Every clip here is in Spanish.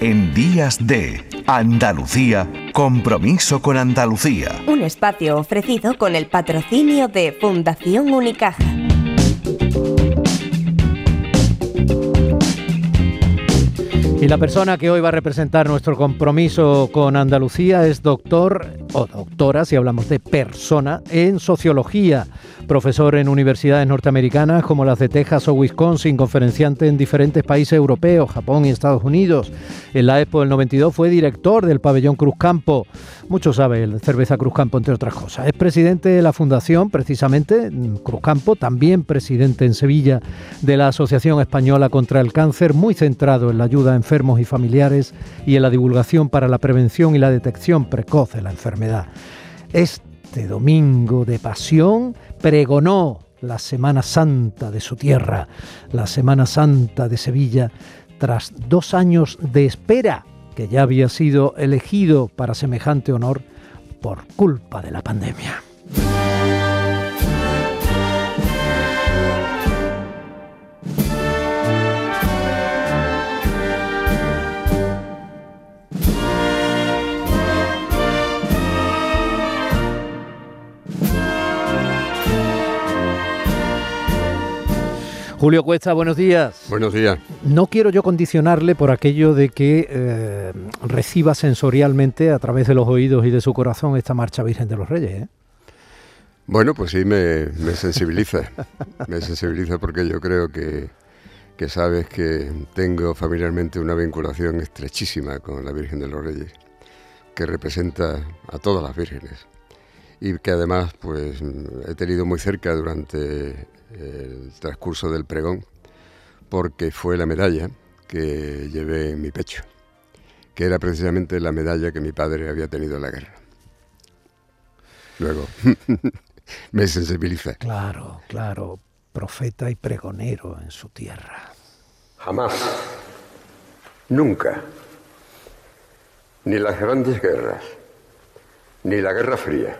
en Días de Andalucía, compromiso con Andalucía. Un espacio ofrecido con el patrocinio de Fundación Unicaja. Y la persona que hoy va a representar nuestro compromiso con Andalucía es doctor o doctora, si hablamos de persona, en sociología profesor en universidades norteamericanas como las de Texas o Wisconsin, conferenciante en diferentes países europeos, Japón y Estados Unidos. En la Expo del 92 fue director del pabellón Cruzcampo. Mucho sabe el cerveza Cruzcampo, entre otras cosas. Es presidente de la fundación, precisamente, Cruzcampo, también presidente en Sevilla de la Asociación Española contra el Cáncer, muy centrado en la ayuda a enfermos y familiares y en la divulgación para la prevención y la detección precoz de la enfermedad. Este domingo de pasión pregonó la Semana Santa de su tierra, la Semana Santa de Sevilla, tras dos años de espera que ya había sido elegido para semejante honor por culpa de la pandemia. Julio Cuesta, buenos días. Buenos días. No quiero yo condicionarle por aquello de que eh, reciba sensorialmente a través de los oídos y de su corazón esta marcha Virgen de los Reyes. ¿eh? Bueno, pues sí, me, sensibiliza. me sensibiliza porque yo creo que, que sabes que tengo familiarmente una vinculación estrechísima con la Virgen de los Reyes, que representa a todas las vírgenes y que además pues he tenido muy cerca durante el transcurso del pregón, porque fue la medalla que llevé en mi pecho, que era precisamente la medalla que mi padre había tenido en la guerra. Luego, me sensibiliza. Claro, claro, profeta y pregonero en su tierra. Jamás, nunca, ni las grandes guerras, ni la Guerra Fría,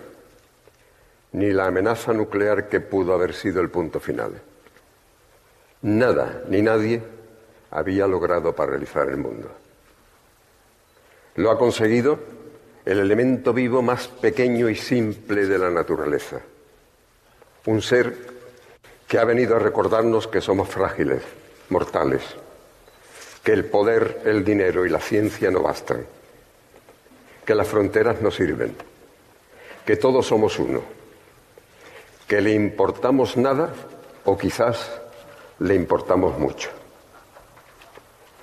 ni la amenaza nuclear que pudo haber sido el punto final. Nada ni nadie había logrado paralizar el mundo. Lo ha conseguido el elemento vivo más pequeño y simple de la naturaleza. Un ser que ha venido a recordarnos que somos frágiles, mortales, que el poder, el dinero y la ciencia no bastan, que las fronteras no sirven, que todos somos uno que le importamos nada o quizás le importamos mucho.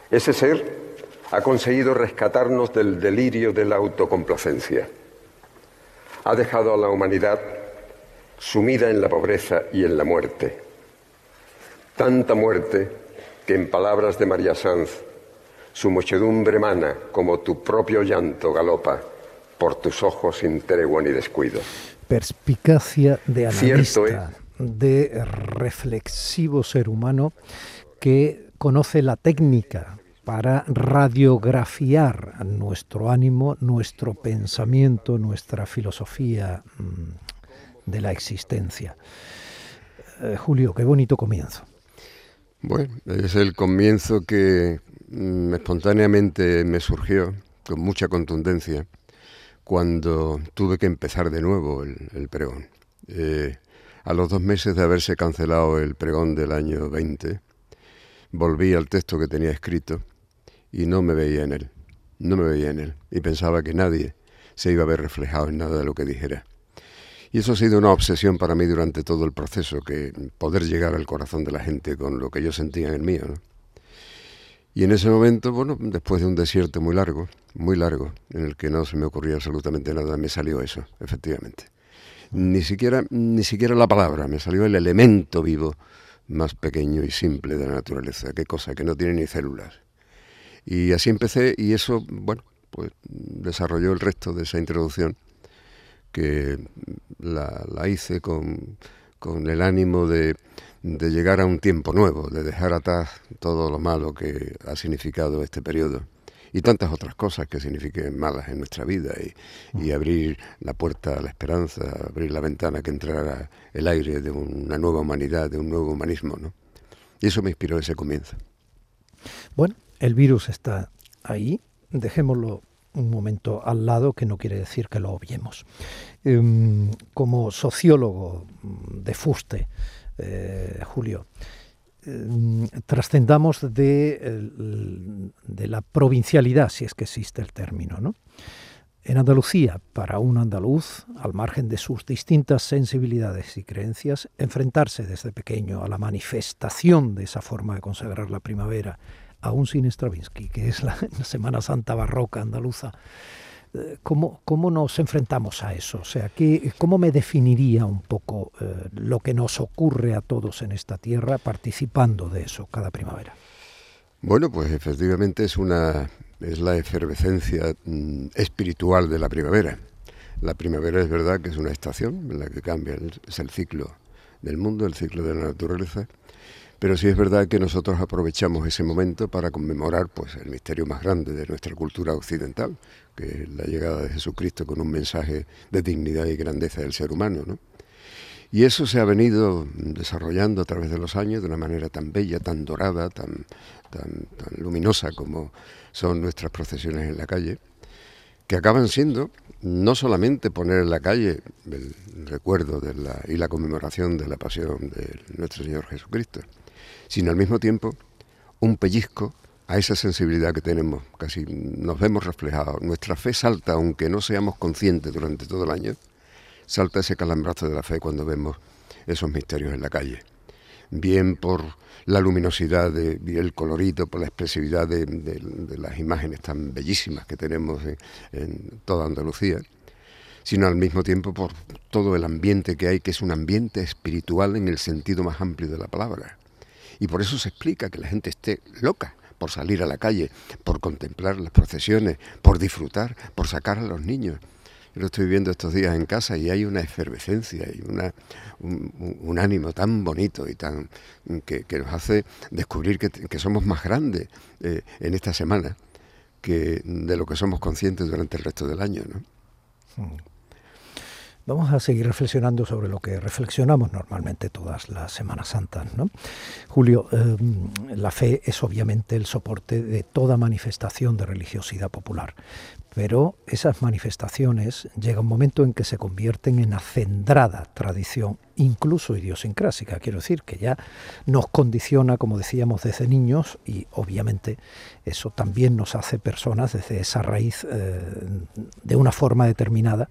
Ese ser ha conseguido rescatarnos del delirio de la autocomplacencia. Ha dejado a la humanidad sumida en la pobreza y en la muerte. Tanta muerte que en palabras de María Sanz, su muchedumbre mana como tu propio llanto galopa por tus ojos sin tregua ni descuido perspicacia de analista, de reflexivo ser humano que conoce la técnica para radiografiar nuestro ánimo, nuestro pensamiento, nuestra filosofía mm, de la existencia. Eh, Julio, qué bonito comienzo. Bueno, es el comienzo que mm, espontáneamente me surgió con mucha contundencia cuando tuve que empezar de nuevo el, pregón. Eh, a los dos meses de haberse cancelado el pregón del año 20, volví al texto que tenía escrito y no me veía en él, no me veía en él, y pensaba que nadie se iba a ver reflejado en nada de lo que dijera. Y eso ha sido una obsesión para mí durante todo el proceso, que poder llegar al corazón de la gente con lo que yo sentía en el mío. ¿no? Y en ese momento, bueno, después de un desierto muy largo, muy largo, en el que no se me ocurría absolutamente nada, me salió eso, efectivamente. Ni siquiera, ni siquiera la palabra, me salió el elemento vivo más pequeño y simple de la naturaleza. Qué cosa, que no tiene ni células. Y así empecé y eso, bueno, pues desarrolló el resto de esa introducción que la, la hice con, con el ánimo de de llegar a un tiempo nuevo, de dejar atrás todo lo malo que ha significado este periodo y tantas otras cosas que signifiquen malas en nuestra vida y, abrir la puerta a la esperanza, abrir la ventana que entrara el aire de una nueva humanidad, de un nuevo humanismo, ¿no? Y eso me inspiró ese comienzo. Bueno, el virus está ahí, dejémoslo un momento al lado, que no quiere decir que lo obviemos. Em, como sociólogo de fuste, eh, Julio, em, trascendamos de, de, la provincialidad, si es que existe el término, ¿no? En Andalucía, para un andaluz, al margen de sus distintas sensibilidades y creencias, enfrentarse desde pequeño a la manifestación de esa forma de consagrar la primavera, aún sin Stravinsky, que es la, Semana Santa barroca andaluza, eh, ¿Cómo, ¿Cómo, nos enfrentamos a eso? O sea, ¿qué, ¿cómo me definiría un poco eh, lo que nos ocurre a todos en esta tierra participando de eso cada primavera? Bueno, pues efectivamente es una es la efervescencia mm, espiritual de la primavera. La primavera es verdad que es una estación en la que cambia, es el ciclo del mundo, el ciclo de la naturaleza, pero sí es verdad que nosotros aprovechamos ese momento para conmemorar pues, el misterio más grande de nuestra cultura occidental, que es la llegada de Jesucristo con un mensaje de dignidad y grandeza del ser humano. ¿no? Y eso se ha venido desarrollando a través de los años de una manera tan bella, tan dorada, tan, tan, luminosa como son nuestras procesiones en la calle, que acaban siendo no solamente poner en la calle el recuerdo de la, y la conmemoración de la pasión de nuestro Señor Jesucristo, sino al mismo tiempo un pellizco a esa sensibilidad que tenemos, casi nos vemos reflejados. Nuestra fe salta, aunque no seamos conscientes durante todo el año, salta ese calambrazo de la fe cuando vemos esos misterios en la calle. Bien por la luminosidad y el colorito, por la expresividad de, las imágenes tan bellísimas que tenemos en, toda Andalucía, sino al mismo tiempo por todo el ambiente que hay, que es un ambiente espiritual en el sentido más amplio de la palabra. Y por eso se explica que la gente esté loca por salir a la calle, por contemplar las procesiones, por disfrutar, por sacar a los niños. Yo lo estoy viendo estos días en casa y hay una efervescencia y una, un, ánimo tan bonito y tan que, nos hace descubrir que, somos más grandes eh, en esta semana que de lo que somos conscientes durante el resto del año. ¿no? Hmm. Vamos a seguir reflexionando sobre lo que reflexionamos normalmente todas las Semanas Santas. ¿no? Julio, em, la fe es obviamente el soporte de toda manifestación de religiosidad popular, pero esas manifestaciones llega un momento en que se convierten en acendrada tradición, incluso idiosincrásica. Quiero decir que ya nos condiciona, como decíamos, desde niños y obviamente eso también nos hace personas desde esa raíz eh, de una forma determinada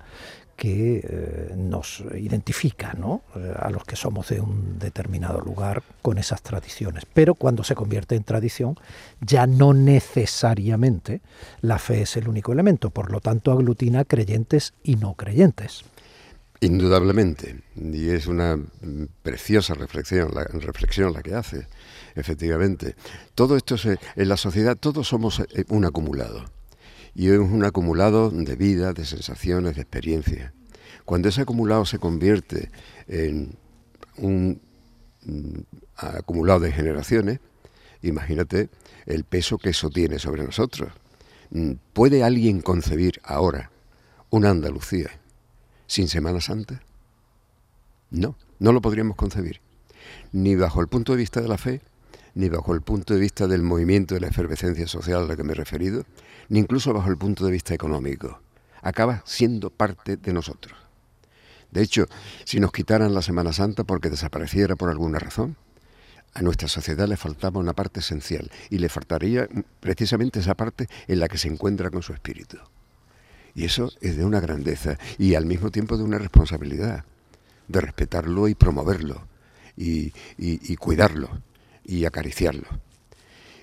que eh, nos identifica ¿no? Eh, a los que somos de un determinado lugar con esas tradiciones. Pero cuando se convierte en tradición, ya no necesariamente la fe es el único elemento, por lo tanto aglutina creyentes y no creyentes. Indudablemente, y es una preciosa reflexión la, reflexión la que hace, efectivamente. Todo esto, en la sociedad, todos somos eh, un acumulado y es un acumulado de vida, de sensaciones, de experiencias. Cuando ese acumulado se convierte en un mm, acumulado de generaciones, imagínate el peso que eso tiene sobre nosotros. Mm, ¿Puede alguien concebir ahora una Andalucía sin Semana Santa? No, no lo podríamos concebir. Ni bajo el punto de vista de la fe, ni bajo el punto de vista del movimiento de la efervescencia social a la que me he referido, ni incluso bajo el punto de vista económico. Acaba siendo parte de nosotros. De hecho, si nos quitaran la Semana Santa porque desapareciera por alguna razón, a nuestra sociedad le faltaba una parte esencial y le faltaría precisamente esa parte en la que se encuentra con su espíritu. Y eso es de una grandeza y al mismo tiempo de una responsabilidad, de respetarlo y promoverlo y, y cuidarlo y acariciarlo.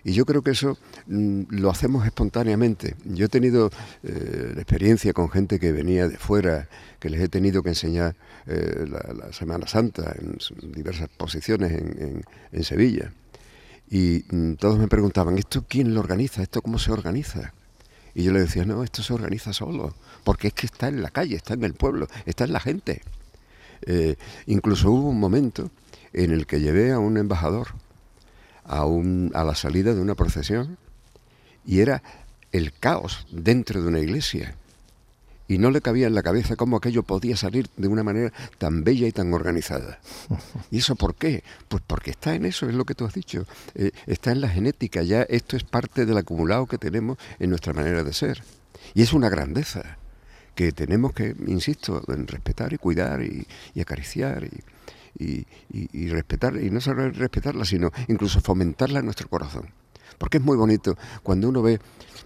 Y yo creo que eso mm, lo hacemos espontáneamente. Yo he tenido eh, experiencia con gente que venía de fuera, que les he tenido que enseñar eh, la, Semana Santa en diversas posiciones en, en, Sevilla. Y mm, todos me preguntaban, ¿esto quién lo organiza? ¿Esto cómo se organiza? Y yo les decía, no, esto se organiza solo, porque es que está en la calle, está en el pueblo, está en la gente. Eh, incluso hubo un momento en el que llevé a un embajador a, un, a la salida de una procesión y era el caos dentro de una iglesia. y no le cabía en la cabeza cómo aquello podía salir de una manera tan bella y tan organizada. ¿Y eso por qué? Pues porque está en eso, es lo que tú has dicho. Eh, está en la genética, ya esto es parte del acumulado que tenemos en nuestra manera de ser. Y es una grandeza que tenemos que, insisto, en respetar y cuidar y, acariciar y, y, respetar, y no solo respetarla, sino incluso fomentarla en nuestro corazón. Porque es muy bonito cuando uno ve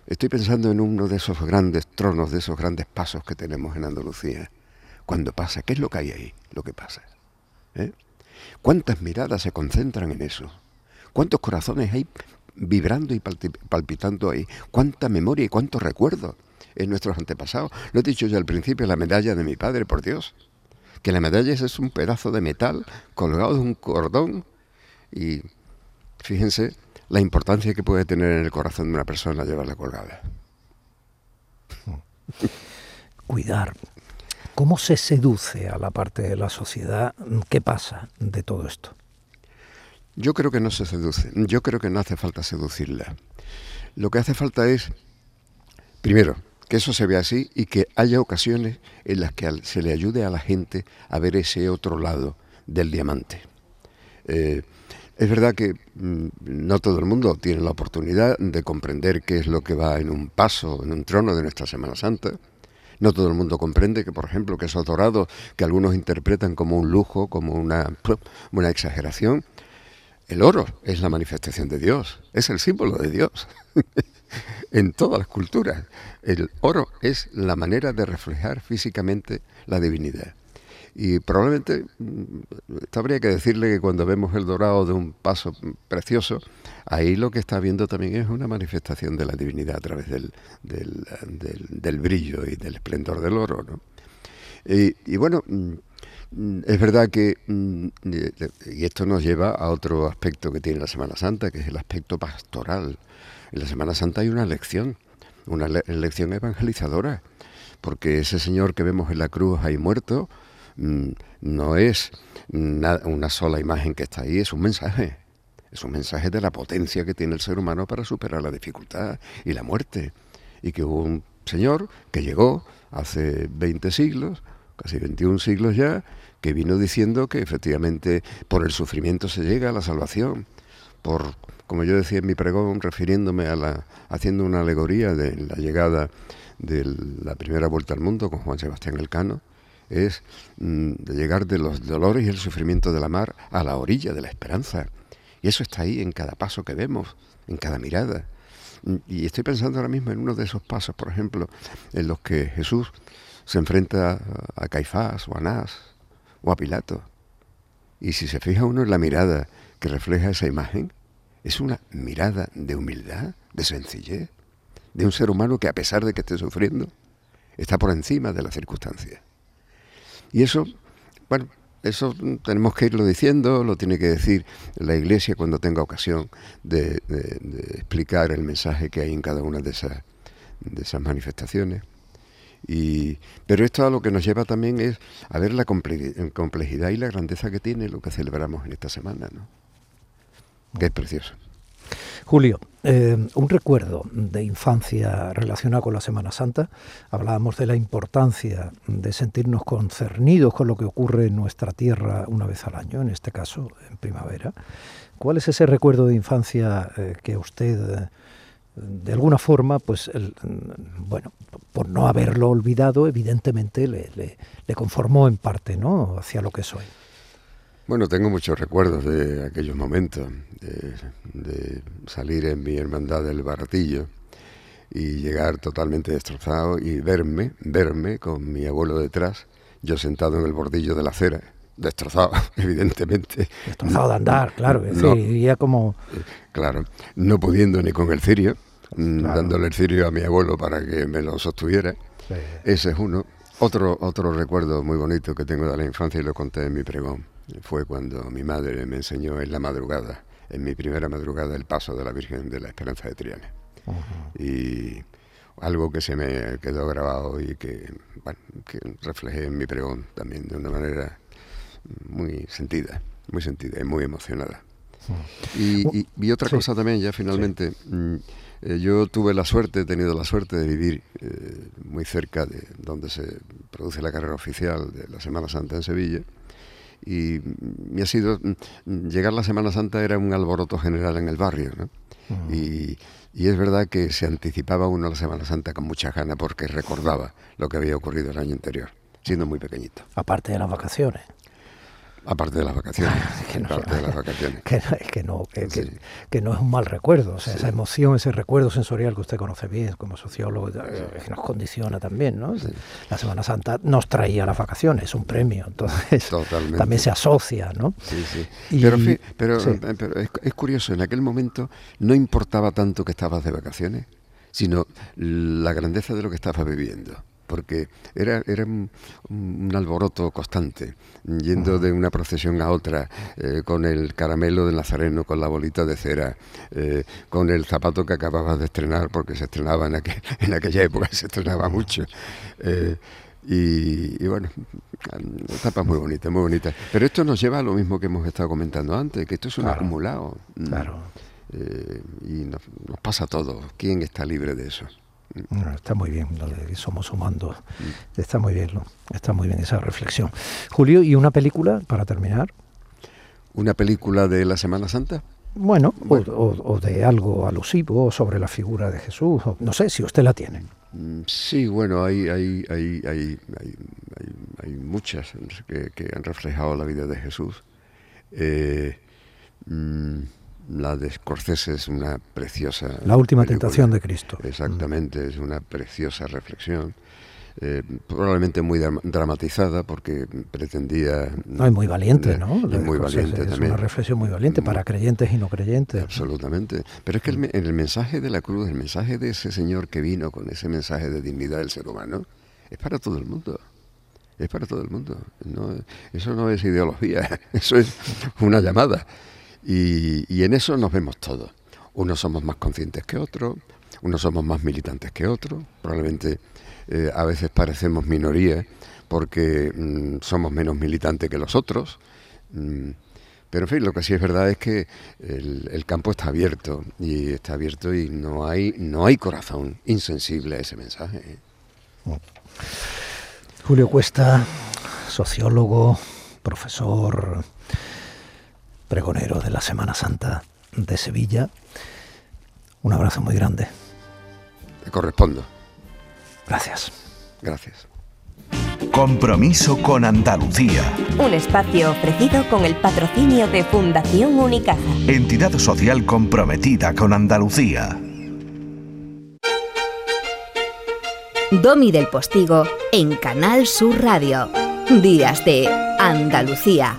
Estoy pensando en uno de esos grandes tronos, de esos grandes pasos que tenemos en Andalucía. Cuando pasa, ¿qué es lo que hay ahí? Lo que pasa. ¿Eh? ¿Cuántas miradas se concentran en eso? ¿Cuántos corazones hay vibrando y palpitando ahí? ¿Cuánta memoria y cuántos recuerdos en nuestros antepasados? Lo he dicho ya al principio, la medalla de mi padre, por Dios. Que la medalla es un pedazo de metal colgado de un cordón y fíjense la importancia que puede tener en el corazón de una persona llevarla colgada. Cuidar. ¿Cómo se seduce a la parte de la sociedad? ¿Qué pasa de todo esto? Yo creo que no se seduce. Yo creo que no hace falta seducirla. Lo que hace falta es, primero, que eso se vea así y que haya ocasiones en las que se le ayude a la gente a ver ese otro lado del diamante. Eh, es verdad que mm, no todo el mundo tiene la oportunidad de comprender qué es lo que va en un paso, en un trono de nuestra Semana Santa. No todo el mundo comprende que, por ejemplo, que esos dorados que algunos interpretan como un lujo, como una, una exageración, el oro es la manifestación de Dios, es el símbolo de Dios. en todas las culturas, el oro es la manera de reflejar físicamente la divinidad. Y probablemente mm, habría que decirle que cuando vemos el dorado de un paso precioso, ahí lo que está viendo también es una manifestación de la divinidad a través del, brillo y del esplendor del oro. ¿no? Y, bueno, mm, es verdad que, mm, y esto nos lleva a otro aspecto que tiene la Semana Santa, que es el aspecto pastoral. En la Semana Santa hay una lección, una lección evangelizadora, porque ese Señor que vemos en la cruz ahí muerto, Mm, no es una sola imagen que está ahí, es un mensaje. Es un mensaje de la potencia que tiene el ser humano para superar la dificultad y la muerte. Y que hubo un señor que llegó hace 20 siglos, casi 21 siglos ya, que vino diciendo que efectivamente por el sufrimiento se llega a la salvación. Por, como yo decía en mi pregón, refiriéndome a la, haciendo una alegoría de la llegada de la primera vuelta al mundo con Juan Sebastián Elcano, es mm, de llegar de los dolores y el sufrimiento de la mar a la orilla de la esperanza. Y eso está ahí en cada paso que vemos, en cada mirada. Mm, y estoy pensando ahora mismo en uno de esos pasos, por ejemplo, en los que Jesús se enfrenta a Caifás o a Anás o a Pilato. Y si se fija uno en la mirada que refleja esa imagen, es una mirada de humildad, de sencillez, de un ser humano que a pesar de que esté sufriendo, está por encima de las circunstancias. Y eso, bueno, eso tenemos que irlo diciendo, lo tiene que decir la Iglesia cuando tenga ocasión de, explicar el mensaje que hay en cada una de esas, de esas manifestaciones. Y, pero esto a lo que nos lleva también es a ver la complejidad y la grandeza que tiene lo que celebramos en esta semana, ¿no? que es precioso. Julio, eh, un recuerdo de infancia relacionado con la Semana Santa. Hablábamos de la importancia de sentirnos concernidos con lo que ocurre en nuestra tierra una vez al año, en este caso en primavera. ¿Cuál es ese recuerdo de infancia eh, que usted, de alguna forma, pues, bueno, por no haberlo olvidado, evidentemente le, conformó en parte, ¿no? Hacia lo que soy. Bueno, tengo muchos recuerdos de aquellos momentos, de, salir en mi hermandad del Baratillo y llegar totalmente destrozado y verme, verme con mi abuelo detrás, yo sentado en el bordillo de la acera, destrozado, evidentemente. Destrozado de andar, claro, no, como... Claro, no pudiendo ni con el cirio, mm, dándole el cirio a mi abuelo para que me lo sostuviera. Ese es uno. Otro, otro recuerdo muy bonito que tengo de la infancia y lo conté en mi pregón fue cuando mi madre me enseñó en la madrugada, en mi primera madrugada, el paso de la Virgen de la Esperanza de Triana. Y algo que se me quedó grabado y que, que reflejé en mi pregón también de una manera muy sentida, muy sentida y muy emocionada. Y, otra cosa también, ya finalmente, mm, eh, yo tuve la suerte, he tenido la suerte de vivir eh, muy cerca de donde se produce la carrera oficial de la Semana Santa en Sevilla. Y me ha sido, mm, llegar la Semana Santa era un alboroto general en el barrio, ¿no? y, y, es verdad que se anticipaba uno a la Semana Santa con mucha gana porque recordaba lo que había ocurrido el año anterior, siendo muy pequeñito. Aparte de las vacaciones. Aparte de las vacaciones. que no, aparte de las vacaciones. Que, no, que, no es un mal recuerdo. O sea, esa emoción, ese recuerdo sensorial que usted conoce bien como sociólogo, que nos condiciona también, ¿no? La Semana Santa nos traía las vacaciones, es un premio. Entonces, también se asocia, ¿no? Sí, sí. pero, pero, es, es curioso, en aquel momento no importaba tanto que estabas de vacaciones, sino la grandeza de lo que estabas viviendo porque era, era un, alboroto constante, yendo de una procesión a otra, eh, con el caramelo del nazareno, con la bolita de cera, eh, con el zapato que acababas de estrenar, porque se estrenaba en, en aquella época, se estrenaba mucho. Eh, y, bueno, etapas muy bonitas, muy bonitas. Pero esto nos lleva a lo mismo que hemos estado comentando antes, que esto es un acumulado. Mm. Claro. y nos, nos pasa a todos. ¿Quién está libre de eso? Está muy bien lo de somos humanos. Está muy bien, está muy bien esa reflexión. Julio, ¿y una película para terminar? ¿Una película de la Semana Santa? Bueno, O, de algo alusivo sobre la figura de Jesús. no sé si usted la tiene. Mm, sí, bueno, hay, hay, hay, hay, hay muchas que, han reflejado la vida de Jesús. Eh, mm, la de Scorsese es una preciosa. La última tentación de Cristo. Exactamente, es una preciosa reflexión. Eh, probablemente muy dramatizada porque pretendía... No, es muy valiente, ¿no? Es muy valiente es una reflexión muy valiente para creyentes y no creyentes. Absolutamente. Pero es que el, el mensaje de la cruz, el mensaje de ese Señor que vino con ese mensaje de dignidad del ser humano, es para todo el mundo. Es para todo el mundo. No, eso no es ideología, eso es una llamada. Y, en eso nos vemos todos. Unos somos más conscientes que otros, unos somos más militantes que otros, probablemente eh, a veces parecemos minoría porque mm, somos menos militantes que los otros. Mm, pero en fin, lo que sí es verdad es que el, campo está abierto y está abierto y no hay, no hay corazón insensible a ese mensaje. Julio Cuesta, sociólogo, profesor, pregonero de la Semana Santa de Sevilla. Un abrazo muy grande. Te correspondo. Gracias. Gracias. Compromiso con Andalucía. Un espacio ofrecido con el patrocinio de Fundación Unicaja. Entidad social comprometida con Andalucía. Domi del Postigo en Canal Sur Radio. Días de Andalucía.